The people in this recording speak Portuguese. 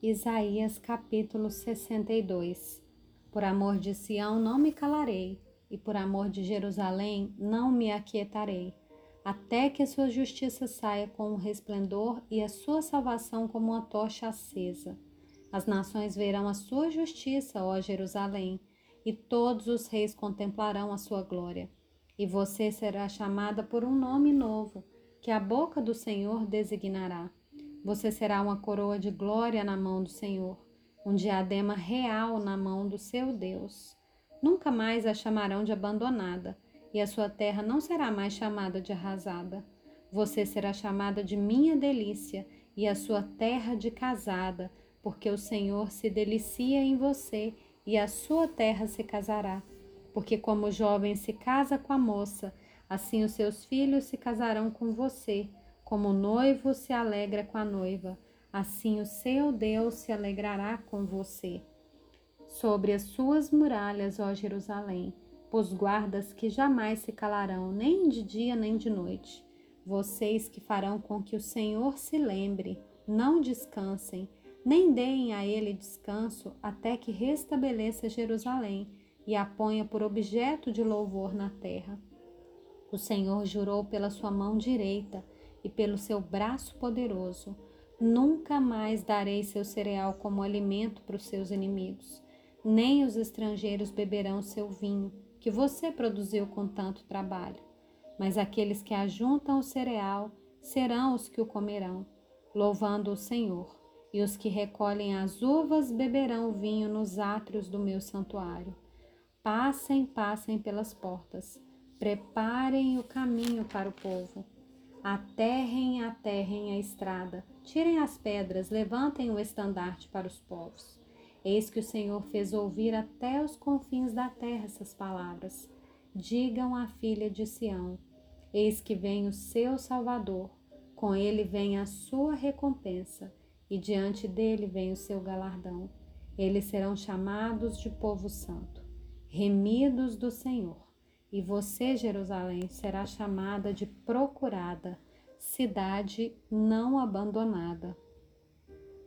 Isaías capítulo 62 Por amor de Sião não me calarei, e por amor de Jerusalém não me aquietarei, até que a sua justiça saia com um resplendor e a sua salvação como uma tocha acesa. As nações verão a sua justiça, ó Jerusalém, e todos os reis contemplarão a sua glória. E você será chamada por um nome novo, que a boca do Senhor designará. Você será uma coroa de glória na mão do Senhor, um diadema real na mão do seu Deus. Nunca mais a chamarão de abandonada, e a sua terra não será mais chamada de arrasada. Você será chamada de minha delícia, e a sua terra de casada, porque o Senhor se delicia em você, e a sua terra se casará. Porque como o jovem se casa com a moça, assim os seus filhos se casarão com você como o noivo se alegra com a noiva, assim o seu Deus se alegrará com você. Sobre as suas muralhas, ó Jerusalém, pôs guardas que jamais se calarão, nem de dia nem de noite. Vocês que farão com que o Senhor se lembre, não descansem, nem deem a ele descanso até que restabeleça Jerusalém e a ponha por objeto de louvor na terra. O Senhor jurou pela sua mão direita e pelo seu braço poderoso, nunca mais darei seu cereal como alimento para os seus inimigos, nem os estrangeiros beberão seu vinho, que você produziu com tanto trabalho. Mas aqueles que ajuntam o cereal serão os que o comerão, louvando o Senhor. E os que recolhem as uvas beberão vinho nos átrios do meu santuário. Passem, passem pelas portas, preparem o caminho para o povo Aterrem, aterrem a estrada, tirem as pedras, levantem o estandarte para os povos. Eis que o Senhor fez ouvir até os confins da terra essas palavras. Digam à filha de Sião: Eis que vem o seu Salvador, com ele vem a sua recompensa, e diante dele vem o seu galardão. Eles serão chamados de povo santo, remidos do Senhor e você, Jerusalém, será chamada de procurada, cidade não abandonada.